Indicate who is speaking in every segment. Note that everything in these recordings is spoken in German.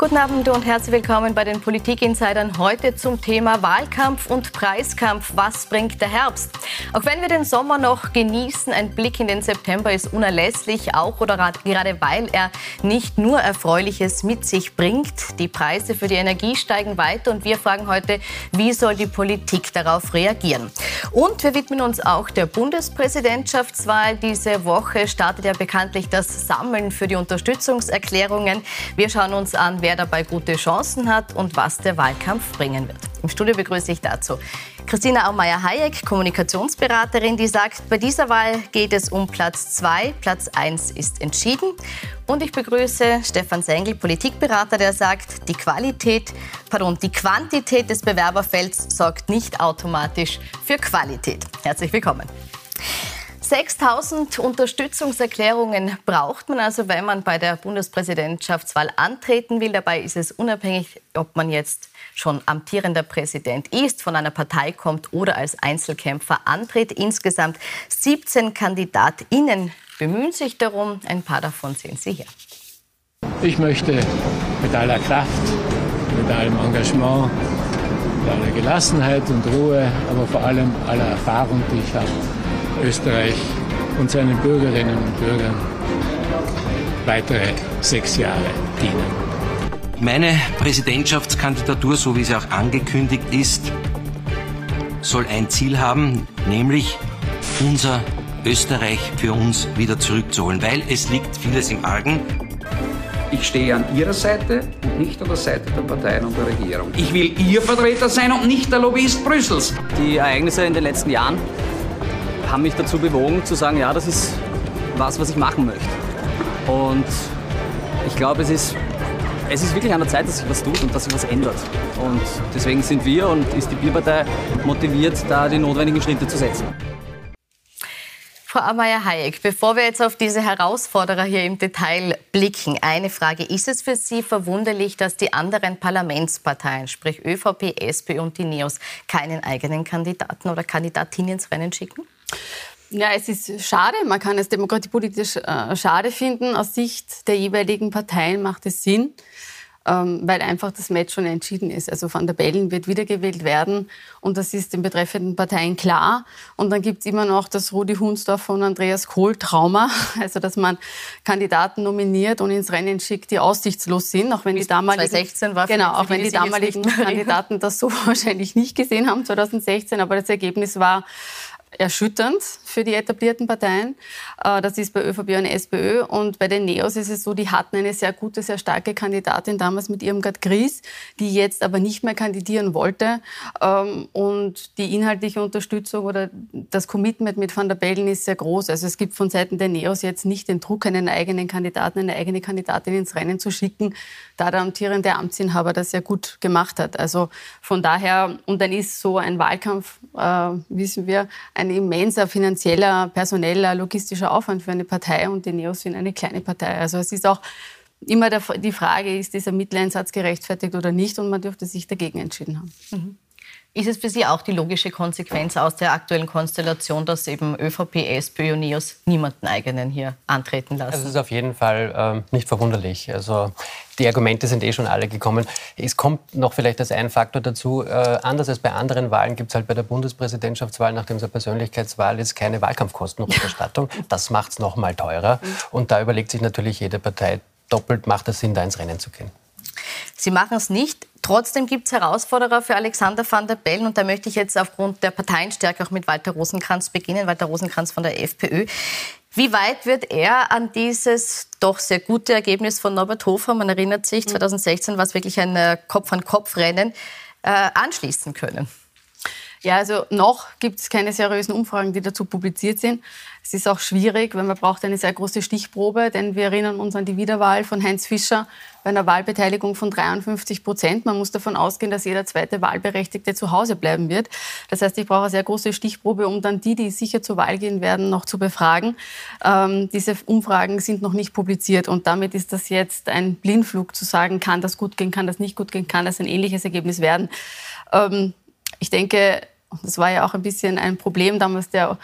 Speaker 1: Guten Abend und herzlich willkommen bei den Politik-Insidern. Heute zum Thema Wahlkampf und Preiskampf. Was bringt der Herbst? Auch wenn wir den Sommer noch genießen, ein Blick in den September ist unerlässlich, auch oder gerade weil er nicht nur Erfreuliches mit sich bringt. Die Preise für die Energie steigen weiter und wir fragen heute, wie soll die Politik darauf reagieren? Und wir widmen uns auch der Bundespräsidentschaftswahl. Diese Woche startet ja bekanntlich das Sammeln für die Unterstützungserklärungen. Wir schauen uns an, wer wer dabei gute Chancen hat und was der Wahlkampf bringen wird. Im Studio begrüße ich dazu Christina Aumeier-Hayek, Kommunikationsberaterin, die sagt, bei dieser Wahl geht es um Platz 2, Platz 1 ist entschieden. Und ich begrüße Stefan Sengel, Politikberater, der sagt, die Qualität, pardon, die Quantität des Bewerberfelds sorgt nicht automatisch für Qualität. Herzlich willkommen. 6000 Unterstützungserklärungen braucht man also, wenn man bei der Bundespräsidentschaftswahl antreten will. Dabei ist es unabhängig, ob man jetzt schon amtierender Präsident ist, von einer Partei kommt oder als Einzelkämpfer antritt. Insgesamt 17 KandidatInnen bemühen sich darum. Ein paar davon sehen Sie hier.
Speaker 2: Ich möchte mit aller Kraft, mit allem Engagement, mit aller Gelassenheit und Ruhe, aber vor allem aller Erfahrung, die ich habe, Österreich und seinen Bürgerinnen und Bürgern weitere sechs Jahre dienen.
Speaker 3: Meine Präsidentschaftskandidatur, so wie sie auch angekündigt ist, soll ein Ziel haben, nämlich unser Österreich für uns wieder zurückzuholen, weil es liegt vieles im Argen.
Speaker 4: Ich stehe an Ihrer Seite und nicht an der Seite der Parteien und der Regierung. Ich will Ihr Vertreter sein und nicht der Lobbyist Brüssels.
Speaker 5: Die Ereignisse in den letzten Jahren haben mich dazu bewogen zu sagen, ja, das ist was, was ich machen möchte. Und ich glaube, es ist, es ist wirklich an der Zeit, dass sich was tut und dass sich was ändert. Und deswegen sind wir und ist die Bierpartei motiviert, da die notwendigen Schritte zu setzen.
Speaker 1: Frau Amaya-Hayek, bevor wir jetzt auf diese Herausforderer hier im Detail blicken, eine Frage. Ist es für Sie verwunderlich, dass die anderen Parlamentsparteien, sprich ÖVP, SP und die NEOS, keinen eigenen Kandidaten oder Kandidatinnen ins Rennen schicken?
Speaker 6: Ja, es ist schade. Man kann es demokratiepolitisch äh, schade finden. Aus Sicht der jeweiligen Parteien macht es Sinn, ähm, weil einfach das Match schon entschieden ist. Also Van der Bellen wird wiedergewählt werden und das ist den betreffenden Parteien klar. Und dann gibt es immer noch das Rudi Hunsdorf von Andreas Kohl Trauma, also dass man Kandidaten nominiert und ins Rennen schickt, die aussichtslos sind, auch wenn die damaligen
Speaker 1: 2016 war
Speaker 6: genau, auch wenn die damaligen Kandidaten das so wahrscheinlich nicht gesehen haben 2016, aber das Ergebnis war erschütternd für die etablierten Parteien. Äh, das ist bei ÖVP und SPÖ. Und bei den Neos ist es so, die hatten eine sehr gute, sehr starke Kandidatin damals mit Irmgard Gries, die jetzt aber nicht mehr kandidieren wollte. Ähm, und die inhaltliche Unterstützung oder das Commitment mit Van der Bellen ist sehr groß. Also es gibt von Seiten der Neos jetzt nicht den Druck, einen eigenen Kandidaten, eine eigene Kandidatin ins Rennen zu schicken, da der amtierende Amtsinhaber das sehr gut gemacht hat. Also von daher, und dann ist so ein Wahlkampf, äh, wissen wir, ein immenser finanzieller, personeller, logistischer Aufwand für eine Partei und die Neos sind eine kleine Partei. Also es ist auch immer die Frage, ist dieser Mitteleinsatz gerechtfertigt oder nicht und man dürfte sich dagegen entschieden haben.
Speaker 1: Mhm. Ist es für Sie auch die logische Konsequenz aus der aktuellen Konstellation, dass eben ÖVP, SPÖ und NEOS niemanden eigenen hier antreten lassen?
Speaker 7: Also es ist auf jeden Fall ähm, nicht verwunderlich. Also die Argumente sind eh schon alle gekommen. Es kommt noch vielleicht als ein Faktor dazu. Äh, anders als bei anderen Wahlen gibt es halt bei der Bundespräsidentschaftswahl, nachdem es eine Persönlichkeitswahl ist, keine Wahlkampfkostenrückerstattung. das macht es noch mal teurer. Und da überlegt sich natürlich jede Partei doppelt, macht es Sinn, da ins Rennen zu gehen.
Speaker 1: Sie machen es nicht. Trotzdem gibt es Herausforderer für Alexander van der Bellen. Und da möchte ich jetzt aufgrund der Parteienstärke auch mit Walter Rosenkranz beginnen. Walter Rosenkranz von der FPÖ. Wie weit wird er an dieses doch sehr gute Ergebnis von Norbert Hofer, man erinnert sich, 2016 war es wirklich ein äh, Kopf-an-Kopf-Rennen, äh, anschließen können?
Speaker 6: Ja, also noch gibt es keine seriösen Umfragen, die dazu publiziert sind. Es ist auch schwierig, weil man braucht eine sehr große Stichprobe, denn wir erinnern uns an die Wiederwahl von Heinz Fischer bei einer Wahlbeteiligung von 53 Prozent. Man muss davon ausgehen, dass jeder zweite Wahlberechtigte zu Hause bleiben wird. Das heißt, ich brauche eine sehr große Stichprobe, um dann die, die sicher zur Wahl gehen werden, noch zu befragen. Ähm, diese Umfragen sind noch nicht publiziert und damit ist das jetzt ein Blindflug zu sagen, kann das gut gehen, kann das nicht gut gehen, kann das ein ähnliches Ergebnis werden. Ähm, ich denke, das war ja auch ein bisschen ein Problem damals der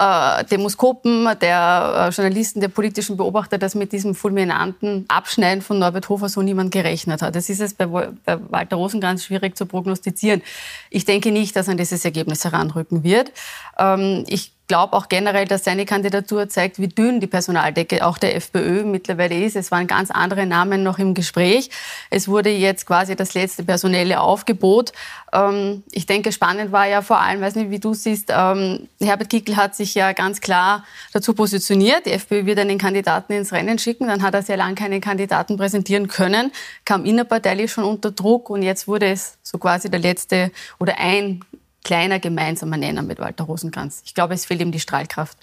Speaker 6: äh, Demoskopen, der äh, Journalisten, der politischen Beobachter, dass mit diesem fulminanten Abschneiden von Norbert Hofer so niemand gerechnet hat. Das ist es bei, bei Walter Rosenkranz schwierig zu prognostizieren. Ich denke nicht, dass an dieses Ergebnis heranrücken wird. Ähm, ich glaube auch generell, dass seine Kandidatur zeigt, wie dünn die Personaldecke auch der FPÖ mittlerweile ist. Es waren ganz andere Namen noch im Gespräch. Es wurde jetzt quasi das letzte personelle Aufgebot. Ähm, ich denke, spannend war ja vor allem, weiß nicht, wie du siehst, ähm, Herbert Kickel hat sich ja ganz klar dazu positioniert. Die FPÖ wird einen Kandidaten ins Rennen schicken. Dann hat er sehr lange keinen Kandidaten präsentieren können, kam innerparteilich schon unter Druck und jetzt wurde es so quasi der letzte oder ein kleiner gemeinsamer Nenner mit Walter Rosenkranz. Ich glaube, es fehlt ihm die Strahlkraft.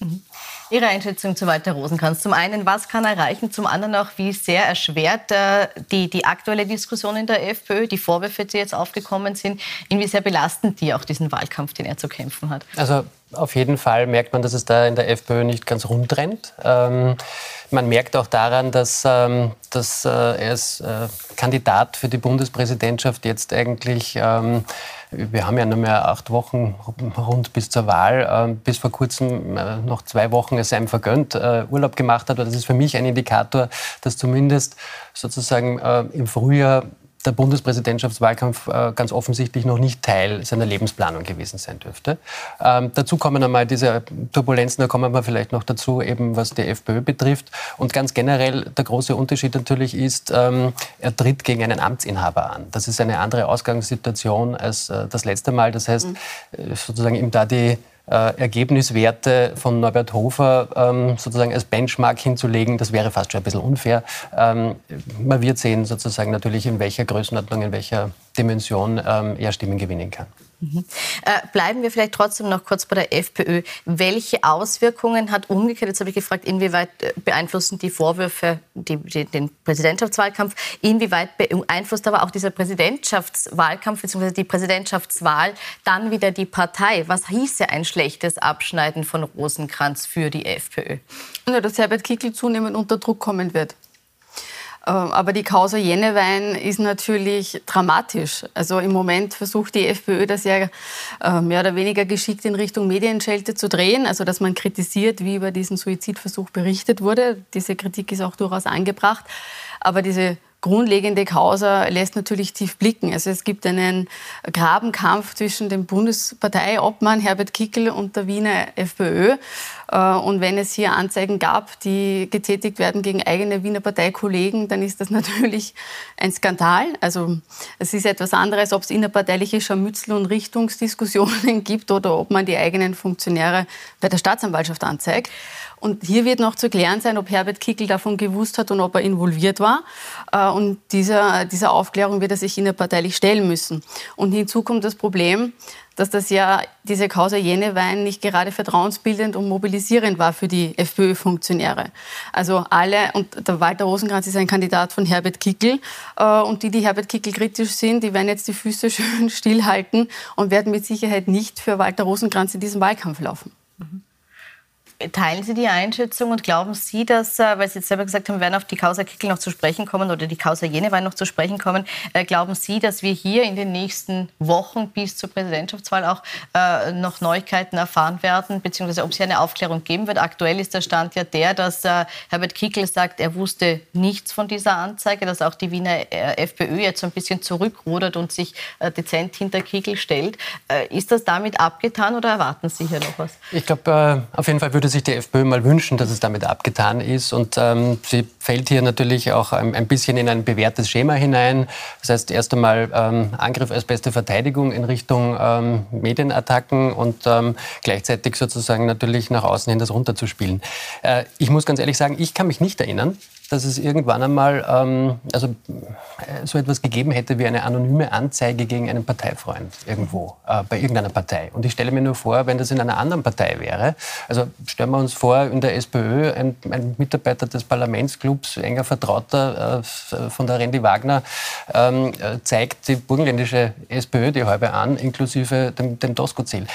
Speaker 1: Mhm. Ihre Einschätzung zu Walter Rosenkranz. Zum einen, was kann er erreichen? Zum anderen auch, wie sehr erschwert äh, die, die aktuelle Diskussion in der FPÖ, die Vorwürfe, die jetzt aufgekommen sind, inwie sehr belastend die auch diesen Wahlkampf, den er zu kämpfen hat?
Speaker 7: Also auf jeden Fall merkt man, dass es da in der FPÖ nicht ganz rund rennt. Ähm, man merkt auch daran, dass, ähm, dass äh, er als äh, Kandidat für die Bundespräsidentschaft jetzt eigentlich ähm, wir haben ja nur mehr acht Wochen rund bis zur Wahl. Ähm, bis vor kurzem äh, noch zwei Wochen es einem vergönnt, äh, Urlaub gemacht hat. Das ist für mich ein Indikator, dass zumindest sozusagen äh, im Frühjahr der Bundespräsidentschaftswahlkampf äh, ganz offensichtlich noch nicht Teil seiner Lebensplanung gewesen sein dürfte. Ähm, dazu kommen einmal diese Turbulenzen, da kommen wir vielleicht noch dazu, eben was die FPÖ betrifft. Und ganz generell der große Unterschied natürlich ist, ähm, er tritt gegen einen Amtsinhaber an. Das ist eine andere Ausgangssituation als äh, das letzte Mal. Das heißt, mhm. Äh, sozusagen ihm da die äh, Ergebniswerte von Norbert Hofer ähm, sozusagen als Benchmark hinzulegen, das wäre fast schon ein bisschen unfair. Ähm, man wird sehen sozusagen natürlich, in welcher Größenordnung, in welcher Dimension ähm, er Stimmen gewinnen kann.
Speaker 1: Mhm. Äh, bleiben wir vielleicht trotzdem noch kurz bei der FPÖ. Welche Auswirkungen hat umgekehrt, jetzt habe ich gefragt, inwieweit äh, beeinflussen die Vorwürfe die, die, den Präsidentschaftswahlkampf, inwieweit beeinflusst aber auch dieser Präsidentschaftswahlkampf bzw. die Präsidentschaftswahl dann wieder die Partei? Was hieße ein schlechtes Abschneiden von Rosenkranz für die FPÖ?
Speaker 6: Ja, dass Herbert Kickl zunehmend unter Druck kommen wird. Ähm, aber die Causa Jennewein ist natürlich dramatisch. Also im Moment versucht die FPÖ das ja äh, mehr oder weniger geschickt in Richtung Medienschelte zu drehen. Also dass man kritisiert, wie über diesen Suizidversuch berichtet wurde. Diese Kritik ist auch durchaus angebracht. Aber diese grundlegende Causa lässt natürlich tief blicken. Also es gibt einen Grabenkampf zwischen dem Bundesparteiobmann Herbert Kickel und der Wiener FPÖ. Äh, und wenn es hier Anzeigen gab, die getätigt werden gegen eigene Wiener Parteikollegen, dann ist das natürlich ein Skandal. Also es ist etwas anderes, ob es innerparteiliche Scharmützel und Richtungsdiskussionen gibt oder ob man die eigenen Funktionäre bei der Staatsanwaltschaft anzeigt. Und hier wird noch zu klären sein, ob Herbert Kickel davon gewusst hat und ob er involviert war. Äh, und dieser, dieser Aufklärung wird er sich innerparteilich stellen müssen. Und hinzu kommt das Problem, dass das ja diese Causa Jenewein nicht gerade vertrauensbildend und mobilisierend war für die FPÖ-Funktionäre. Also alle, und der Walter Rosenkranz ist ein Kandidat von Herbert Kickel, äh, und die, die Herbert Kickel kritisch sind, die werden jetzt die Füße schön stillhalten und werden mit Sicherheit nicht für Walter Rosenkranz in diesem Wahlkampf laufen. Mhm.
Speaker 1: Teilen Sie die Einschätzung und glauben Sie, dass, äh, weil Sie jetzt selber gesagt haben, werden auf die Causa Kickel noch zu sprechen kommen oder die Causa Jenewein noch zu sprechen kommen, äh, glauben Sie, dass wir hier in den nächsten Wochen bis zur Präsidentschaftswahl auch äh, noch Neuigkeiten erfahren werden, beziehungsweise ob es hier eine Aufklärung geben wird? Aktuell ist der Stand ja der, dass Herbert Kickel sagt, er wusste nichts von dieser Anzeige, dass auch die Wiener FPÖ jetzt so ein bisschen zurückrudert und sich dezent hinter Kickel stellt. Ist das damit abgetan oder erwarten Sie hier noch was?
Speaker 7: Ich glaube, auf jeden Fall würde würde sich die FPÖ mal wünschen, dass es damit abgetan ist. Und ähm, sie fällt hier natürlich auch ein, ein, bisschen in ein bewährtes Schema hinein. Das heißt, erst einmal ähm, Angriff als beste Verteidigung in Richtung ähm, Medienattacken und ähm, gleichzeitig sozusagen natürlich nach außen hin das runterzuspielen. Äh, ich muss ganz ehrlich sagen, ich kann mich nicht erinnern, dass es irgendwann einmal ähm, also, äh, so etwas gegeben hätte wie eine anonyme Anzeige gegen einen Parteifreund irgendwo, äh, bei irgendeiner Partei. Und ich stelle mir nur vor, wenn das in einer anderen Partei wäre, also stellen wir uns vor, in der SPÖ ein, ein Mitarbeiter des Parlamentsclubs, enger Vertrauter äh, von der Randy Wagner, ähm, äh, zeigt die burgenländische SPÖ die halbe an, inklusive dem, dem Tosco-Ziel.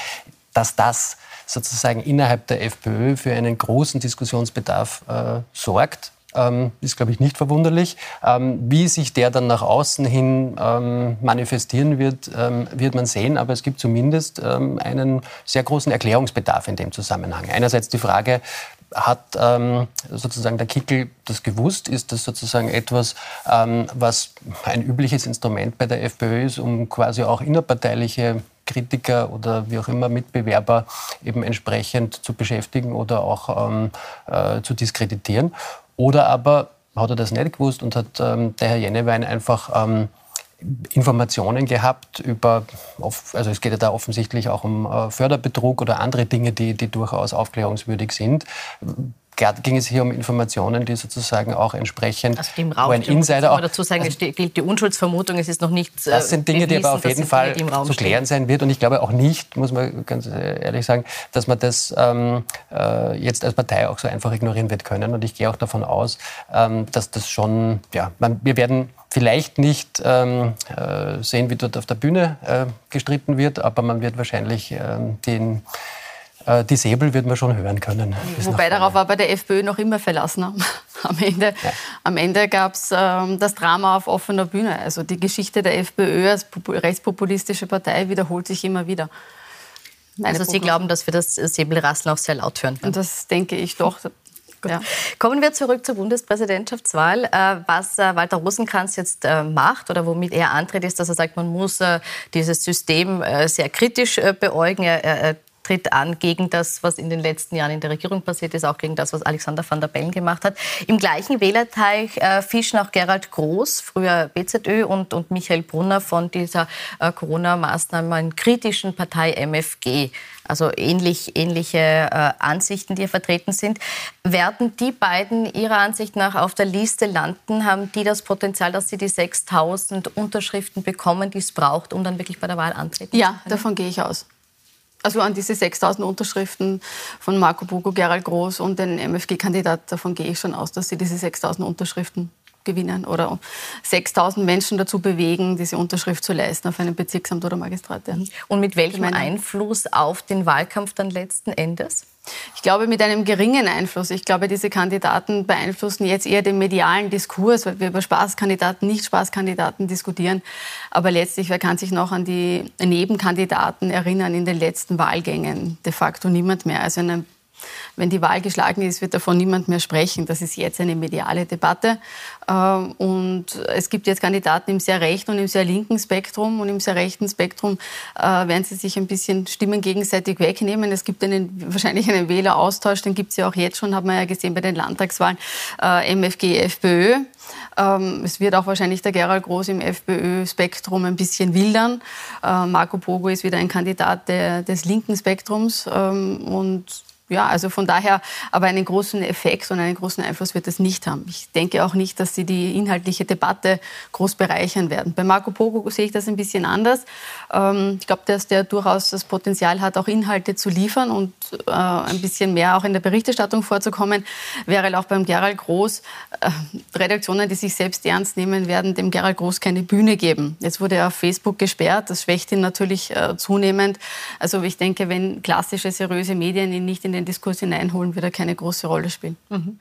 Speaker 7: Dass das sozusagen innerhalb der FPÖ für einen großen Diskussionsbedarf äh, sorgt, ähm, ist, glaube ich, nicht verwunderlich. Ähm, wie sich der dann nach außen hin ähm, manifestieren wird, ähm, wird man sehen. Aber es gibt zumindest ähm, einen sehr großen Erklärungsbedarf in dem Zusammenhang. Einerseits die Frage, hat ähm, sozusagen der Kickel das gewusst? Ist das sozusagen etwas, was ein übliches Instrument bei der FPÖ ist, um quasi auch innerparteiliche Kritiker oder wie auch immer Mitbewerber eben entsprechend zu beschäftigen oder auch ähm, äh, zu diskreditieren? Oder aber hat er das nicht gewusst und hat ähm, der Herr Jennewein einfach ähm, Informationen gehabt über, also es geht ja da offensichtlich auch um äh, Förderbetrug oder andere Dinge, die, die durchaus aufklärungswürdig sind ging es hier um Informationen, die sozusagen auch entsprechend,
Speaker 1: also im Raum, wo ein Insider auch... dazu sagen, also, gilt die Unschuldsvermutung, es ist noch nichts
Speaker 7: Das sind Dinge, die aber auf jeden Fall zu klären sein wird. Und ich glaube auch nicht, muss man ganz ehrlich sagen, dass man das ähm, äh, jetzt als Partei auch so einfach ignorieren wird können. Und ich gehe auch davon aus, ähm, dass das schon, ja, man, wir werden vielleicht nicht ähm, äh, sehen, wie dort auf der Bühne äh, gestritten wird, aber man wird wahrscheinlich ähm, den äh, die Säbel wird man schon hören können.
Speaker 6: Wobei darauf war bei der FPÖ noch immer verlassen. Am Ende, ja. Ende gab es ähm, das Drama auf offener Bühne. Also die Geschichte der FPÖ als rechtspopulistische Partei wiederholt sich immer wieder.
Speaker 1: Meine also Sie glauben, dass wir das Säbelrasseln auch sehr laut hören
Speaker 6: werden? Und das denke ich doch.
Speaker 1: Ja. Kommen wir zurück zur Bundespräsidentschaftswahl. Äh, was äh, Walter Rosenkranz jetzt äh, macht oder womit er antritt, ist, dass er sagt, man muss dieses System sehr kritisch beäugen. Er tritt an gegen das, was in den letzten Jahren in der Regierung passiert ist, auch gegen das, was Alexander van der Bellen gemacht hat. Im gleichen Wählerteich äh, fischen auch Gerald Groß, früher BZÖ, und, und Michael Brunner von dieser äh, Corona-Maßnahme kritischen Partei MFG. Also ähnlich, ähnliche äh, Ansichten, die hier vertreten sind. Werden die beiden Ihrer Ansicht nach auf der Liste landen? Haben die das Potenzial, dass sie die 6000 Unterschriften bekommen, die es braucht, um dann wirklich bei der Wahl antreten
Speaker 6: ja, zu können? Ja, davon gehe ich aus also an diese 6000 Unterschriften von Marco Bugo, Gerald Groß und den MFG-Kandidat, davon gehe ich schon aus, dass sie diese 6000 Unterschriften gewinnen oder 6000 Menschen dazu bewegen, diese Unterschrift zu leisten auf einem Bezirksamt oder Magistrat. Ja.
Speaker 1: Und mit welchem Einfluss auf den Wahlkampf dann letzten Endes?
Speaker 6: Ich glaube, mit einem geringen Einfluss. Ich glaube, diese Kandidaten beeinflussen jetzt eher den medialen Diskurs, weil wir über Spaßkandidaten, Nicht-Spaßkandidaten diskutieren. Aber letztlich, wer kann sich noch an die Nebenkandidaten erinnern in den letzten Wahlgängen? De facto niemand mehr. Also in wenn die Wahl geschlagen ist, wird davon niemand mehr sprechen. Das ist jetzt eine mediale Debatte. Ähm, und es gibt jetzt Kandidaten im sehr rechten und im sehr linken Spektrum. Und im sehr rechten Spektrum äh, werden sie sich ein bisschen Stimmen gegenseitig wegnehmen. Es gibt einen, wahrscheinlich einen Wähleraustausch, den gibt es ja auch jetzt schon, hat man ja gesehen bei den Landtagswahlen, äh, MFG, FPÖ. Ähm, es wird auch wahrscheinlich der Gerald Groß im FPÖ-Spektrum ein bisschen wildern. Äh, Marco Pogo ist wieder ein Kandidat des linken Spektrums. Ähm, und ja, also von daher, aber einen großen Effekt und einen großen Einfluss wird es nicht haben. Ich denke auch nicht, dass sie die inhaltliche Debatte groß bereichern werden. Bei Marco Pogo sehe ich das ein bisschen anders. Ähm, ich glaube, dass der durchaus das Potenzial hat, auch Inhalte zu liefern und äh, ein bisschen mehr auch in der Berichterstattung vorzukommen. Wäre auch beim Gerald Groß äh, Redaktionen, die sich selbst ernst nehmen, werden dem Gerald Groß keine Bühne geben. Jetzt wurde er auf Facebook gesperrt. Das schwächt ihn natürlich äh, zunehmend. Also ich denke, wenn klassische, seriöse Medien ihn nicht in den Diskurs hineinholen, wird er keine große Rolle spielen. Mhm.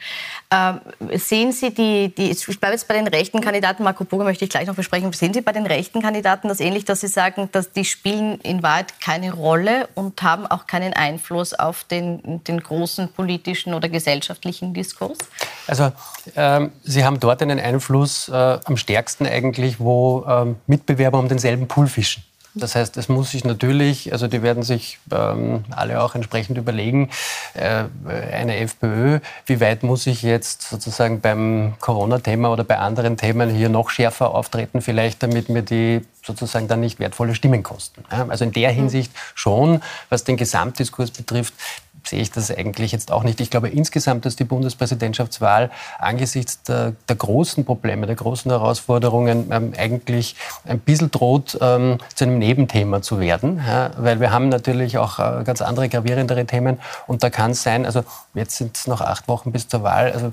Speaker 1: Äh, sehen Sie die, die, ich bleibe jetzt bei den rechten Kandidaten, Marco Boger möchte ich gleich noch besprechen, sehen Sie bei den rechten Kandidaten das ähnlich, dass Sie sagen, dass die spielen in Wahrheit keine Rolle und haben auch keinen Einfluss auf den, den großen politischen oder gesellschaftlichen Diskurs?
Speaker 7: Also ähm, Sie haben dort einen Einfluss äh, am stärksten eigentlich, wo ähm, Mitbewerber um denselben Pool fischen. Das heißt, es muss sich natürlich, also die werden sich ähm, alle auch entsprechend überlegen, äh, eine FPÖ, wie weit muss ich jetzt sozusagen beim Corona-Thema oder bei anderen Themen hier noch schärfer auftreten, vielleicht damit mir die sozusagen dann nicht wertvolle Stimmen kosten. Ja, also in der Hinsicht schon, was den Gesamtdiskurs betrifft, sehe ich das eigentlich jetzt auch nicht. Ich glaube insgesamt, dass die Bundespräsidentschaftswahl angesichts der, der großen Probleme, der großen Herausforderungen ähm, eigentlich ein bisschen droht, ähm, zu einem Nebenthema zu werden. Ja, weil wir haben natürlich auch äh, ganz andere, gravierendere Themen. Und da kann es sein, also jetzt sind es noch acht Wochen bis zur Wahl. Also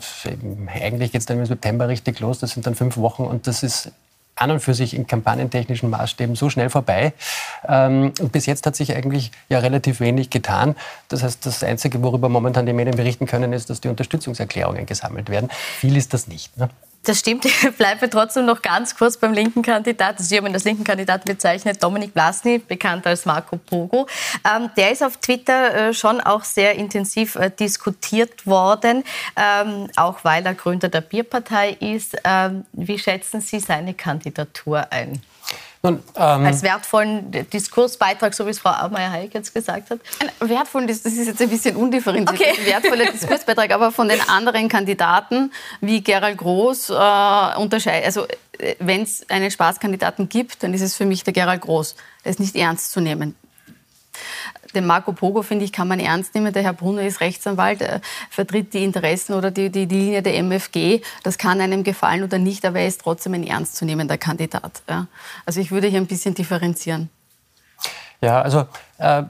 Speaker 7: eigentlich geht es dann im September richtig los. Das sind dann fünf Wochen und das ist an und für sich in kampagnentechnischen Maßstäben so schnell vorbei. Ähm, und bis jetzt hat sich eigentlich ja relativ wenig getan. Das heißt, das Einzige, worüber momentan die Medien berichten können, ist, dass die Unterstützungserklärungen gesammelt werden. Viel ist das nicht. Ne?
Speaker 1: Das stimmt. Ich bleibe trotzdem noch ganz kurz beim linken Kandidat. Also Sie haben ihn als linken Kandidaten bezeichnet, Dominik Blasny, bekannt als Marco Pogo. Ähm, der ist auf Twitter äh, schon auch sehr intensiv äh, diskutiert worden, ähm, auch weil er Gründer der Bierpartei ist. Ähm, wie schätzen Sie seine Kandidatur ein? Nun, ähm, Als wertvollen Diskursbeitrag, so wie es Frau Aumeier-Heik jetzt gesagt hat?
Speaker 6: Ein wertvollen, das ist jetzt ein bisschen undifferenziert, okay. ein wertvoller Diskursbeitrag, aber von den anderen Kandidaten wie Gerald Groß äh, unterscheiden. Also äh, wenn es einen Spaßkandidaten gibt, dann ist es für mich der Gerald Groß. Der ist nicht ernst zu nehmen den Marco Pogo, finde ich, kann man ernst nehmen. Der Herr Brunner ist Rechtsanwalt, er vertritt die Interessen oder die, die, die Linie der MFG. Das kann einem gefallen oder nicht, aber er ist trotzdem ein ernstzunehmender Kandidat. Ja. Also ich würde hier ein bisschen differenzieren.
Speaker 7: Ja, also äh,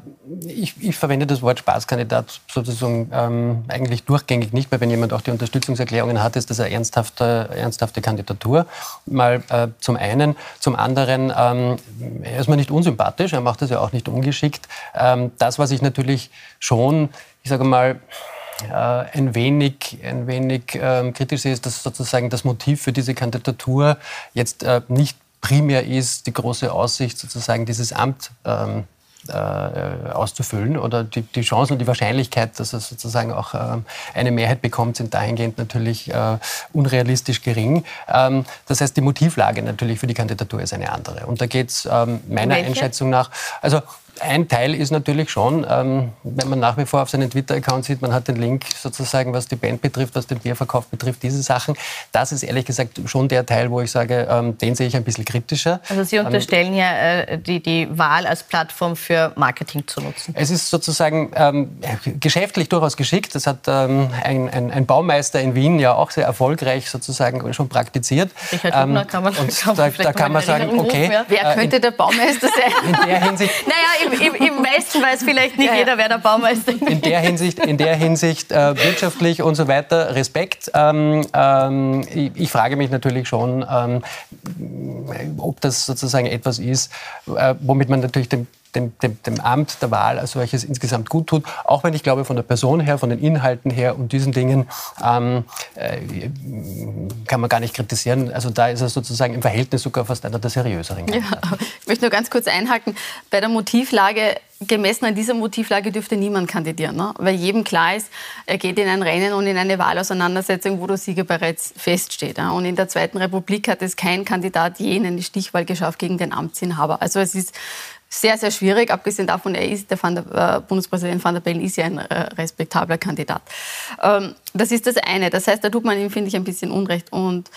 Speaker 7: ich, ich, verwende das Wort Spaßkandidat sozusagen ähm, eigentlich durchgängig nicht, weil wenn jemand auch die Unterstützungserklärungen hat, ist das eine ernsthafte, ernsthafte Kandidatur. Mal äh, zum einen. Zum anderen, ähm, er ist mir nicht unsympathisch, er macht das ja auch nicht ungeschickt. Ähm, das, was ich natürlich schon, ich sage mal, äh, ein wenig, ein wenig ähm, kritisch sehe, ist, dass sozusagen das Motiv für diese Kandidatur jetzt äh, nicht primär ist die große Aussicht, sozusagen dieses Amt ähm, äh, auszufüllen oder die, die Chancen und die Wahrscheinlichkeit, dass er sozusagen auch ähm, eine Mehrheit bekommt, sind dahingehend natürlich äh, unrealistisch gering. Ähm, das heißt, die Motivlage natürlich für die Kandidatur ist eine andere. Und da geht es ähm, meiner Welche? Einschätzung nach, also ein Teil ist natürlich schon, ähm, wenn man nach wie vor auf seinen Twitter-Account sieht, man hat den Link sozusagen, was die Band betrifft, was den Bierverkauf betrifft, diese Sachen. Das ist ehrlich gesagt schon der Teil, wo ich sage, ähm, den sehe ich ein bisschen kritischer.
Speaker 1: Also Sie unterstellen ja äh, die, die Wahl als Plattform für Marketing zu nutzen.
Speaker 7: Es ist sozusagen ähm, geschäftlich durchaus geschickt. Das hat ähm, ein, ein, ein, Baumeister in Wien ja auch sehr erfolgreich sozusagen schon praktiziert.
Speaker 1: Richard Hubner ähm, kann man,
Speaker 7: und kann da, da kann man sagen, okay.
Speaker 6: Wer könnte äh, in, der Baumeister sein?
Speaker 7: In der Hinsicht.
Speaker 1: naja, im, im, Westen weiß vielleicht nicht ja, jeder, wer der Baumeister ist.
Speaker 7: In der Hinsicht, in der Hinsicht äh, wirtschaftlich und so weiter Respekt. Ähm, ähm, ich, ich, frage mich natürlich schon, ähm, ob das sozusagen etwas ist, äh, womit man natürlich dem dem, dem, dem, Amt der Wahl als solches insgesamt gut tut. Auch wenn ich glaube, von der Person her, von den Inhalten her und diesen Dingen ähm, äh, kann man gar nicht kritisieren. Also da ist er sozusagen im Verhältnis sogar fast einer der seriöseren. Ja,
Speaker 6: ich möchte nur ganz kurz einhaken. Bei der Motivlage, gemessen an dieser Motivlage dürfte niemand kandidieren. Ne? Weil jedem klar ist, er geht in ein Rennen und in eine Wahlauseinandersetzung, wo der Sieger bereits feststeht. Ja? Und in der Zweiten Republik hat es kein Kandidat je in eine Stichwahl geschafft gegen den Amtsinhaber. Also es ist sehr, sehr schwierig. Abgesehen davon, er ist, der, der äh, Bundespräsident Van der Bellen ist ja ein äh, respektabler Kandidat. Ähm, das ist das eine. Das heißt, da tut man ihm, finde ich, ein bisschen Unrecht. Und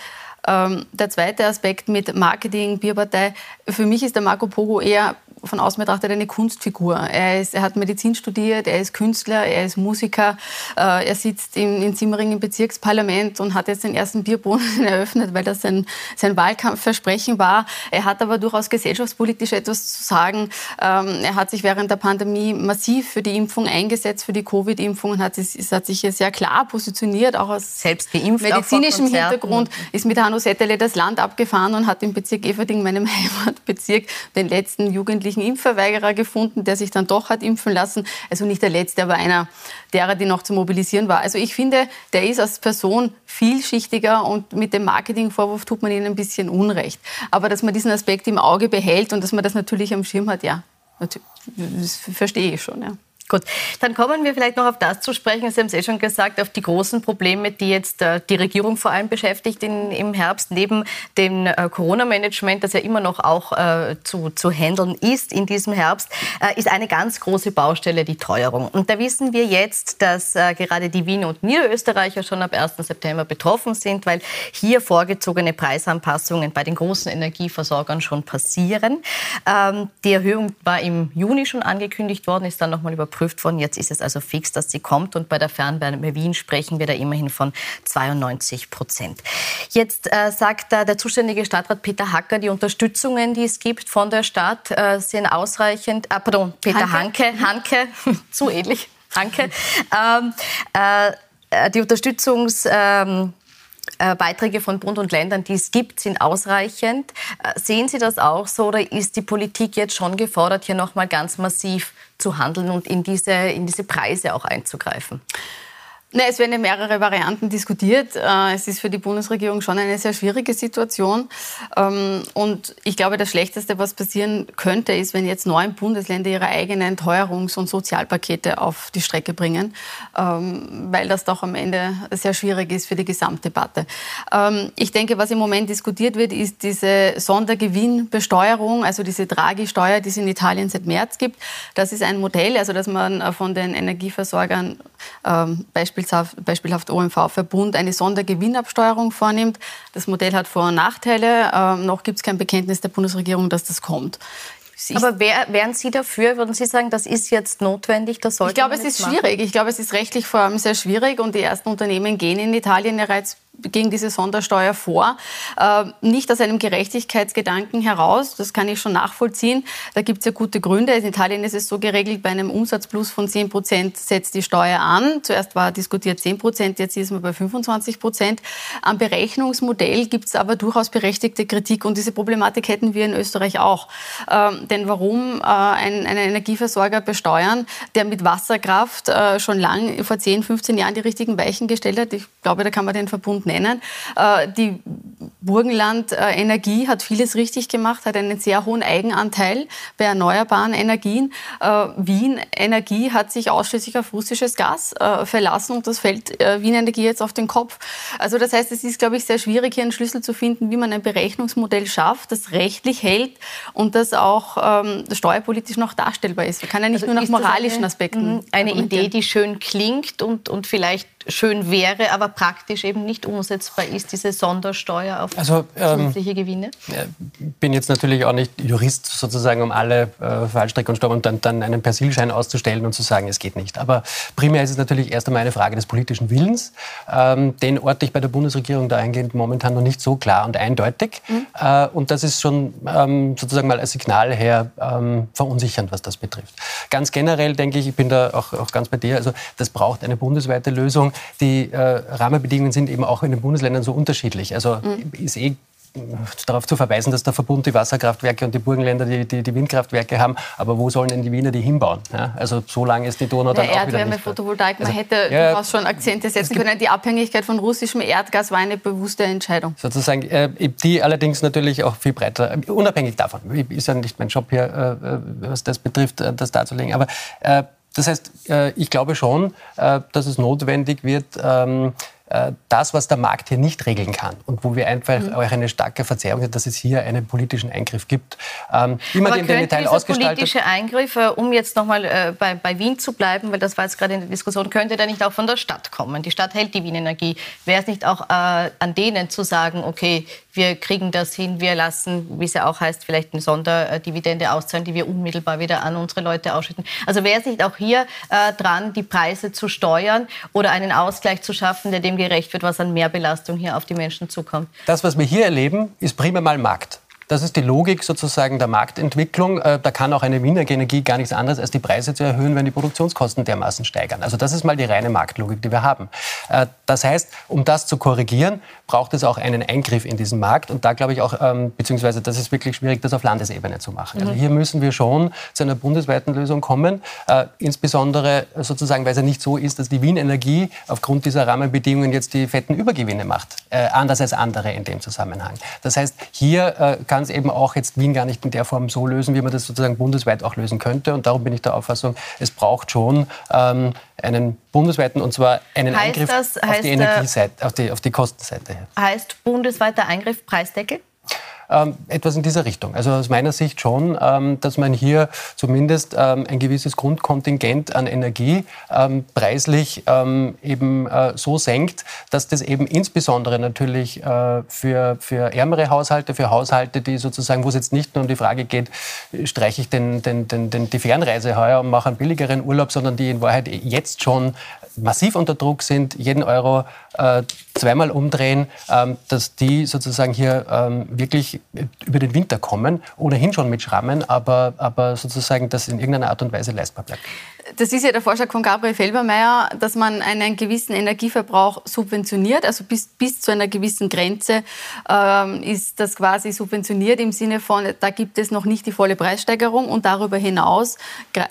Speaker 6: ähm, der zweite Aspekt mit Marketing, Bierpartei. Für mich ist der Marco Pogo eher von außen betrachtet eine Kunstfigur. Er, ist, er hat Medizin studiert, er ist Künstler, er ist Musiker, äh, er sitzt in, in Simmering im Bezirksparlament und hat jetzt den ersten Bierbrunnen eröffnet, weil das sein, sein Wahlkampfversprechen war. Er hat aber durchaus gesellschaftspolitisch etwas zu sagen. Ähm, er hat sich während der Pandemie massiv für die Impfung eingesetzt, für die Covid-Impfung und hat, es, hat sich sehr klar positioniert, auch aus
Speaker 1: Selbst geimpft,
Speaker 6: medizinischem Hintergrund, ist mit Hanno Settele das Land abgefahren und hat im Bezirk Everding, meinem Heimatbezirk, den letzten Jugendlichen angeblichen Impfverweigerer gefunden, der sich dann doch hat impfen lassen. Also nicht der letzte, aber einer derer, die noch zu mobilisieren war. Also ich finde, der ist als Person vielschichtiger und mit dem Marketingvorwurf tut man ihnen ein bisschen Unrecht. Aber dass man diesen Aspekt im Auge behält und dass man das natürlich am Schirm hat, ja, das verstehe ich schon. Ja.
Speaker 1: Gut, dann kommen wir vielleicht noch auf das zu sprechen. Sie haben es eh schon gesagt, auf die großen Probleme, die jetzt äh, die Regierung vor allem beschäftigt in, im Herbst, neben dem äh, Corona-Management, das ja immer noch auch äh, zu, zu handeln ist in diesem Herbst, äh, ist eine ganz große Baustelle die Teuerung. Und da wissen wir jetzt, dass äh, gerade die Wiener und Niederösterreicher schon ab 1. September betroffen sind, weil hier vorgezogene Preisanpassungen bei den großen Energieversorgern schon passieren. Ähm, die Erhöhung war im Juni schon angekündigt worden, ist dann nochmal über überprüft worden. Jetzt ist es also fix, dass sie kommt. Und bei der Fernwärme Wien sprechen wir da immerhin von 92 Prozent. Jetzt äh, sagt äh, der zuständige Stadtrat Peter Hacker, die Unterstützungen, die es gibt von der Stadt, äh, sind ausreichend. Äh, pardon, Peter Hanke, Hanke, Hanke zu ähnlich, Hanke. Ähm, äh, die Unterstützungs... Ähm, äh, Beiträge von Bund und Ländern, die es gibt, sind ausreichend. Äh, sehen Sie das auch so oder ist die Politik jetzt schon gefordert, hier nochmal ganz massiv zu handeln und in diese, in diese Preise auch einzugreifen?
Speaker 6: Ne, es werden ja mehrere Varianten diskutiert. Äh, es ist für die Bundesregierung schon eine sehr schwierige Situation. Ähm, und ich glaube, das Schlechteste, was passieren könnte, ist, wenn jetzt neun Bundesländer ihre eigenen Teuerungs- und Sozialpakete auf die Strecke bringen, ähm, weil das doch am Ende sehr schwierig ist für die Gesamtdebatte. Ähm, ich denke, was im Moment diskutiert wird, ist diese Sondergewinnbesteuerung, also diese Draghi-Steuer, die es in Italien seit März gibt. Das ist ein Modell, also dass man äh, von den Energieversorgern beispielsweise beispielhaft, beispielhaft OMV-Verbund eine Sondergewinnabsteuerung vornimmt. Das Modell hat Vor- und Nachteile. Ähm, noch gibt es kein Bekenntnis der Bundesregierung, dass das kommt.
Speaker 1: Aber wär, wären Sie dafür? Würden Sie sagen, das ist jetzt notwendig? Das sollte
Speaker 6: ich glaube, es ist machen? schwierig. Ich glaube, es ist rechtlich vor allem sehr schwierig und die ersten Unternehmen gehen in Italien bereits gegen diese Sondersteuer vor. Äh, nicht aus einem Gerechtigkeitsgedanken heraus, das kann ich schon nachvollziehen. Da gibt es ja gute Gründe. In Italien ist es so geregelt, bei einem Umsatzplus von 10 Prozent setzt die Steuer an. Zuerst war diskutiert 10 Prozent, jetzt ist man bei 25 Prozent. Am Berechnungsmodell gibt es aber durchaus berechtigte Kritik und diese Problematik hätten wir in Österreich auch. Ähm, denn warum äh, einen, einen Energieversorger besteuern, der mit Wasserkraft äh, schon lang, vor 10, 15 Jahren die richtigen Weichen gestellt hat? Ich glaube, da kann man den Verbund nennen. Äh, die Burgenland äh, Energie hat vieles richtig gemacht, hat einen sehr hohen Eigenanteil bei erneuerbaren Energien. Äh, Wien Energie hat sich ausschließlich auf russisches Gas verlassen und das fällt Wien Energie jetzt auf den Kopf. Also das heißt, es ist, glaube ich, sehr schwierig, hier einen Schlüssel zu finden, wie man ein Berechnungsmodell schafft, das rechtlich hält und das auch ähm, steuerpolitisch noch darstellbar ist. Man kann ja nicht also nur nach moralischen eine, Aspekten.
Speaker 1: Mhm, eine Idee, die schön klingt und, und vielleicht schön wäre, aber praktisch eben nicht umsetzbar ist, diese Sondersteuer auf also, ähm, zusätzliche Gewinne?
Speaker 7: Ich bin jetzt natürlich auch nicht Jurist sozusagen, um alle äh, Fallstrecke und Steuern und dann, dann einen Persilschein auszustellen und zu sagen, es geht nicht. Aber primär ist es natürlich erst einmal eine Frage des politischen Willens. Ähm, den orte ich bei der Bundesregierung dahingehend momentan noch nicht so klar und eindeutig. Mhm. Äh, und das ist schon ähm, sozusagen mal als Signal her ähm, verunsichernd, was das betrifft. Ganz generell denke ich, ich bin da auch, auch ganz bei dir, also das braucht eine bundesweite Lösung die äh, Rahmenbedingungen sind eben auch in den Bundesländern so unterschiedlich. Also mhm. ist eh darauf zu verweisen, dass der Verbund die Wasserkraftwerke und die Burgenländer die, die, die Windkraftwerke haben. Aber wo sollen denn die Wiener die hinbauen? Ja, also so lange ist die Donau dann
Speaker 6: ja,
Speaker 7: auch wieder nicht.
Speaker 6: Photovoltaik, man also, hätte ja, durchaus schon Akzente setzen können. Die Abhängigkeit von russischem Erdgas war eine bewusste Entscheidung.
Speaker 7: Sozusagen, äh, die allerdings natürlich auch viel breiter, unabhängig davon. Ist ja nicht mein Job hier, äh, was das betrifft, äh, das darzulegen. Aber äh, das heißt, äh, ich glaube schon, äh, dass es notwendig wird, ähm, äh, das, was der Markt hier nicht regeln kann und wo wir einfach mhm. auch eine starke Verzerrung haben, dass es hier einen politischen Eingriff gibt.
Speaker 1: Ähm, immer Aber den, den Detail ausgestaltet. politische Eingriff, äh, um jetzt nochmal äh, bei, bei Wien zu bleiben, weil das war jetzt gerade in der Diskussion, könnte der nicht auch von der Stadt kommen? Die Stadt hält die Wien Energie. Wäre es nicht auch äh, an denen zu sagen, okay, wir kriegen das hin, wir lassen, wie es ja auch heißt, vielleicht eine Sonderdividende auszahlen, die wir unmittelbar wieder an unsere Leute ausschütten. Also wäre es nicht auch hier äh, dran, die Preise zu steuern oder einen Ausgleich zu schaffen, der dem gerecht wird, was an Mehrbelastung hier auf die Menschen zukommt?
Speaker 7: Das, was wir hier erleben, ist primär mal Markt. Das ist die Logik sozusagen der Marktentwicklung. Äh, da kann auch eine Wiener Energie gar nichts anderes, als die Preise zu erhöhen, wenn die Produktionskosten dermaßen steigern. Also das ist mal die reine Marktlogik, die wir haben. Äh, das heißt, um das zu korrigieren, braucht es auch einen Eingriff in diesen Markt. Und da glaube ich auch, ähm, beziehungsweise das ist wirklich schwierig, das auf Landesebene zu machen. Also mhm. hier müssen wir schon zu einer bundesweiten Lösung kommen. Äh, insbesondere sozusagen, weil es ja nicht so ist, dass die Wien Energie aufgrund dieser Rahmenbedingungen jetzt die fetten Übergewinne macht. anders als andere in dem Zusammenhang. Das heißt, hier kann es eben auch jetzt Wien gar nicht in der Form so lösen, wie man das sozusagen bundesweit auch lösen könnte. Und darum bin ich der Auffassung, es braucht schon ähm, einen bundesweiten, und zwar einen heißt Eingriff das, auf die Energieseite, auf die, auf die Kostenseite.
Speaker 1: Heißt bundesweiter Eingriff Preisdeckel?
Speaker 7: Ähm, etwas in dieser Richtung. Also aus meiner Sicht schon, ähm, dass man hier zumindest ähm, ein gewisses Grundkontingent an Energie ähm, preislich ähm, eben äh, so senkt, dass das eben insbesondere natürlich äh, für, für ärmere Haushalte, für Haushalte, die sozusagen, wo es jetzt nicht nur um die Frage geht, streiche ich den, den, den, den, die Fernreise heuer und mache einen billigeren Urlaub, sondern die in Wahrheit jetzt schon massiv unter Druck sind, jeden Euro äh, zweimal umdrehen, ähm, dass die sozusagen hier ähm, über den Winter kommen, ohnehin schon mit Schrammen, aber, aber sozusagen das in irgendeiner Art und Weise leistbar bleibt.
Speaker 6: das ist ja der Vorschlag von Gabriel Felbermeier, dass man einen gewissen Energieverbrauch subventioniert. Also bis, bis zu einer gewissen Grenze ähm, ist das quasi subventioniert im Sinne von, da gibt es noch nicht die volle Preissteigerung und darüber hinaus,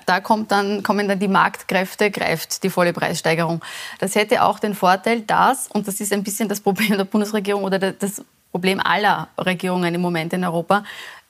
Speaker 6: da kommt dann, kommen dann die Marktkräfte, greift die volle Preissteigerung. Das hätte auch den Vorteil, dass, und das ist ein bisschen das Problem der Bundesregierung oder das Problem aller Regierungen im Moment in Europa,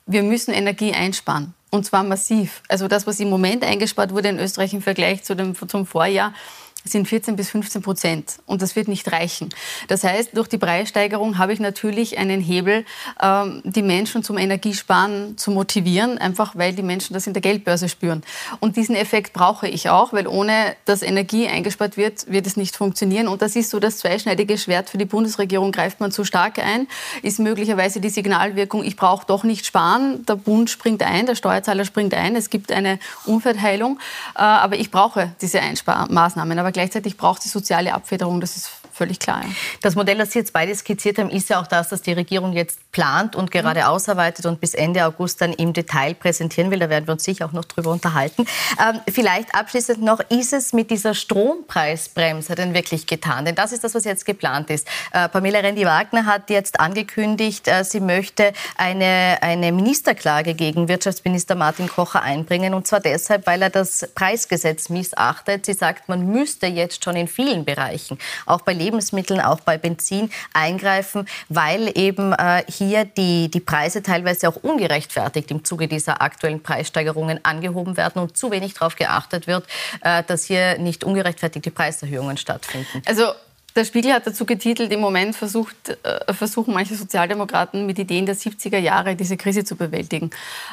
Speaker 6: wir müssen Energie einsparen. Und zwar massiv. Also das, was im Moment eingespart wurde in Österreich im Vergleich zu dem, zum Vorjahr, sind 14 bis 15 Prozent. Und das wird nicht reichen. Das heißt, durch die Preissteigerung habe ich natürlich einen Hebel, ähm, die Menschen zum Energiesparen zu motivieren, einfach weil die Menschen das in der Geldbörse spüren. Und diesen Effekt brauche ich auch, weil ohne dass Energie eingespart wird, wird es nicht funktionieren. Und das ist so das zweischneidige Schwert für die Bundesregierung. Greift man zu stark ein, ist möglicherweise die Signalwirkung, ich brauche doch nicht sparen. Der Bund springt ein, der Steuerzahler springt ein. Es gibt eine Umverteilung. Äh, aber ich brauche diese Einsparmaßnahmen. Aber gleichzeitig braucht die soziale Abfederung. Das ist völlig klar.
Speaker 1: Das Modell, das Sie jetzt beide skizziert haben, ist ja auch das, das die Regierung jetzt plant und gerade mhm. ausarbeitet und bis Ende August dann im Detail präsentieren will. Da werden wir uns sicher auch noch drüber unterhalten. Ähm, vielleicht abschließend noch, ist es mit dieser Strompreisbremse denn wirklich getan? Denn das ist das, was jetzt geplant ist. Äh, Pamela Rendi-Wagner hat jetzt angekündigt, äh, sie möchte eine, eine Ministerklage gegen Wirtschaftsminister Martin Kocher einbringen. Und zwar deshalb, weil er das Preisgesetz missachtet. Sie sagt, man müsste jetzt schon in vielen Bereichen, auch bei Lebensmitteln, auch bei Benzin eingreifen, weil eben äh, hier die, die Preise teilweise auch ungerechtfertigt im Zuge dieser aktuellen Preissteigerungen angehoben werden und zu wenig darauf geachtet wird, äh, dass hier nicht ungerechtfertigte Preiserhöhungen stattfinden.
Speaker 6: Also der Spiegel hat dazu getitelt, im Moment versucht, äh, versuchen manche Sozialdemokraten mit Ideen der 70er Jahre diese Krise zu bewältigen.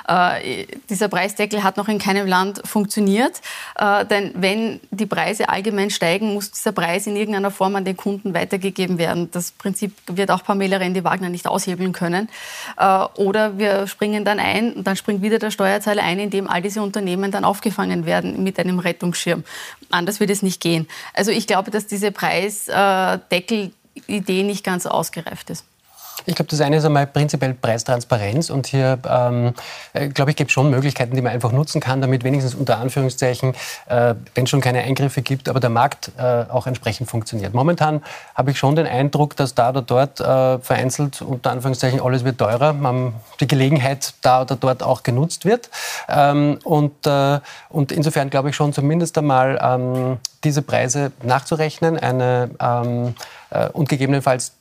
Speaker 6: Äh, dieser Preisdeckel hat noch in keinem Land funktioniert, äh, denn wenn die Preise allgemein steigen, muss dieser Preis in irgendeiner Form an den Kunden weitergegeben werden. Das Prinzip wird auch Pamela Rendi-Wagner nicht aushebeln können. Äh, oder wir springen dann ein und dann springt wieder der Steuerzahler ein, indem all diese Unternehmen dann aufgefangen werden mit einem Rettungsschirm. Anders wird es nicht gehen. Also ich glaube, dass diese Preis äh, Deckelidee nicht ganz ausgereift ist.
Speaker 7: Ich glaube, das eine ist einmal prinzipiell Preistransparenz und hier, ähm, äh, glaube ich, gibt es schon Möglichkeiten, die man einfach nutzen kann, damit wenigstens unter Anführungszeichen, äh, wenn es schon keine Eingriffe gibt, aber der Markt äh, auch entsprechend funktioniert. Momentan habe ich schon den Eindruck, dass da oder dort äh, vereinzelt unter Anführungszeichen alles wird teurer, man, die Gelegenheit da oder dort auch genutzt wird ähm, und, äh, und insofern glaube ich schon zumindest einmal ähm, diese Preise nachzurechnen eine, ähm, äh, und gegebenenfalls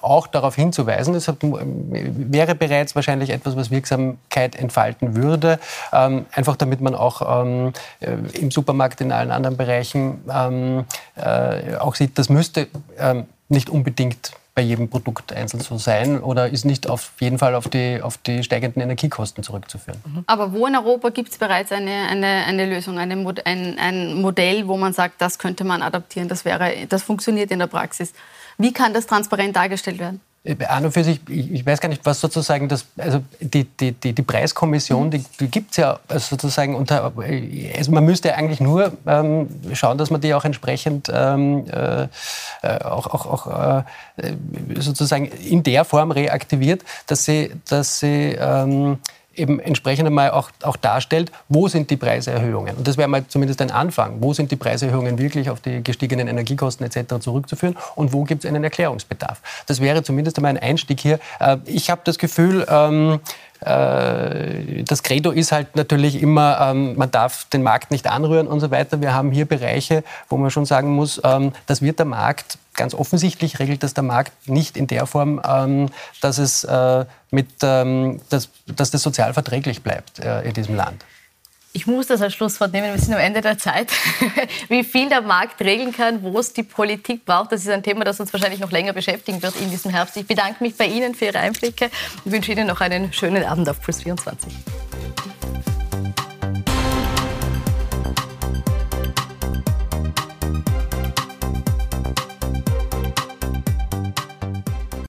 Speaker 7: auch darauf hinzuweisen. Das wäre bereits wahrscheinlich etwas, was Wirksamkeit entfalten würde. Ähm, einfach damit man auch ähm, äh, im Supermarkt, in allen anderen Bereichen ähm, äh, auch sieht, das müsste ähm, nicht unbedingt bei jedem Produkt einzeln so sein oder ist nicht auf jeden Fall auf die, auf die steigenden Energiekosten zurückzuführen.
Speaker 6: Mhm. Aber wo in Europa gibt es bereits eine, eine, eine Lösung, eine, ein, ein Modell, wo man sagt, das könnte man adaptieren, das, wäre, das funktioniert in der Praxis? Wie kann das transparent dargestellt werden?
Speaker 7: Äh, an und für sich, ich weiß gar nicht, was sozusagen das, also die, die, die, die Preiskommission, mhm. die, die gibt es ja sozusagen unter, also man müsste eigentlich nur ähm, schauen, dass man die auch entsprechend ähm, äh, auch, auch, auch äh, sozusagen in der Form reaktiviert, dass sie, dass sie ähm, eben entsprechend einmal auch, auch darstellt, wo sind die Preiserhöhungen. Und das wäre mal zumindest ein Anfang. Wo sind die Preiserhöhungen wirklich auf die gestiegenen Energiekosten etc. zurückzuführen und wo gibt es einen Erklärungsbedarf. Das wäre zumindest einmal ein Einstieg hier. Äh, ich habe das Gefühl, ähm, äh, das Credo ist halt natürlich immer, ähm, man darf den Markt nicht anrühren und so weiter. Wir haben hier Bereiche, wo man schon sagen muss, ähm, das wird der Markt ganz offensichtlich regelt das der Markt nicht in der Form, ähm, dass, es, äh, mit, dass das sozial verträglich bleibt äh, in diesem Land.
Speaker 1: Ich muss das als Schlusswort nehmen. Wir sind am Ende der Zeit. Wie viel der Markt regeln kann, wo es die Politik braucht, das ist ein Thema, das uns wahrscheinlich noch länger beschäftigen wird in diesem Herbst. Ich bedanke mich bei Ihnen für Ihre Einblicke und wünsche Ihnen noch einen schönen Abend auf Plus 24.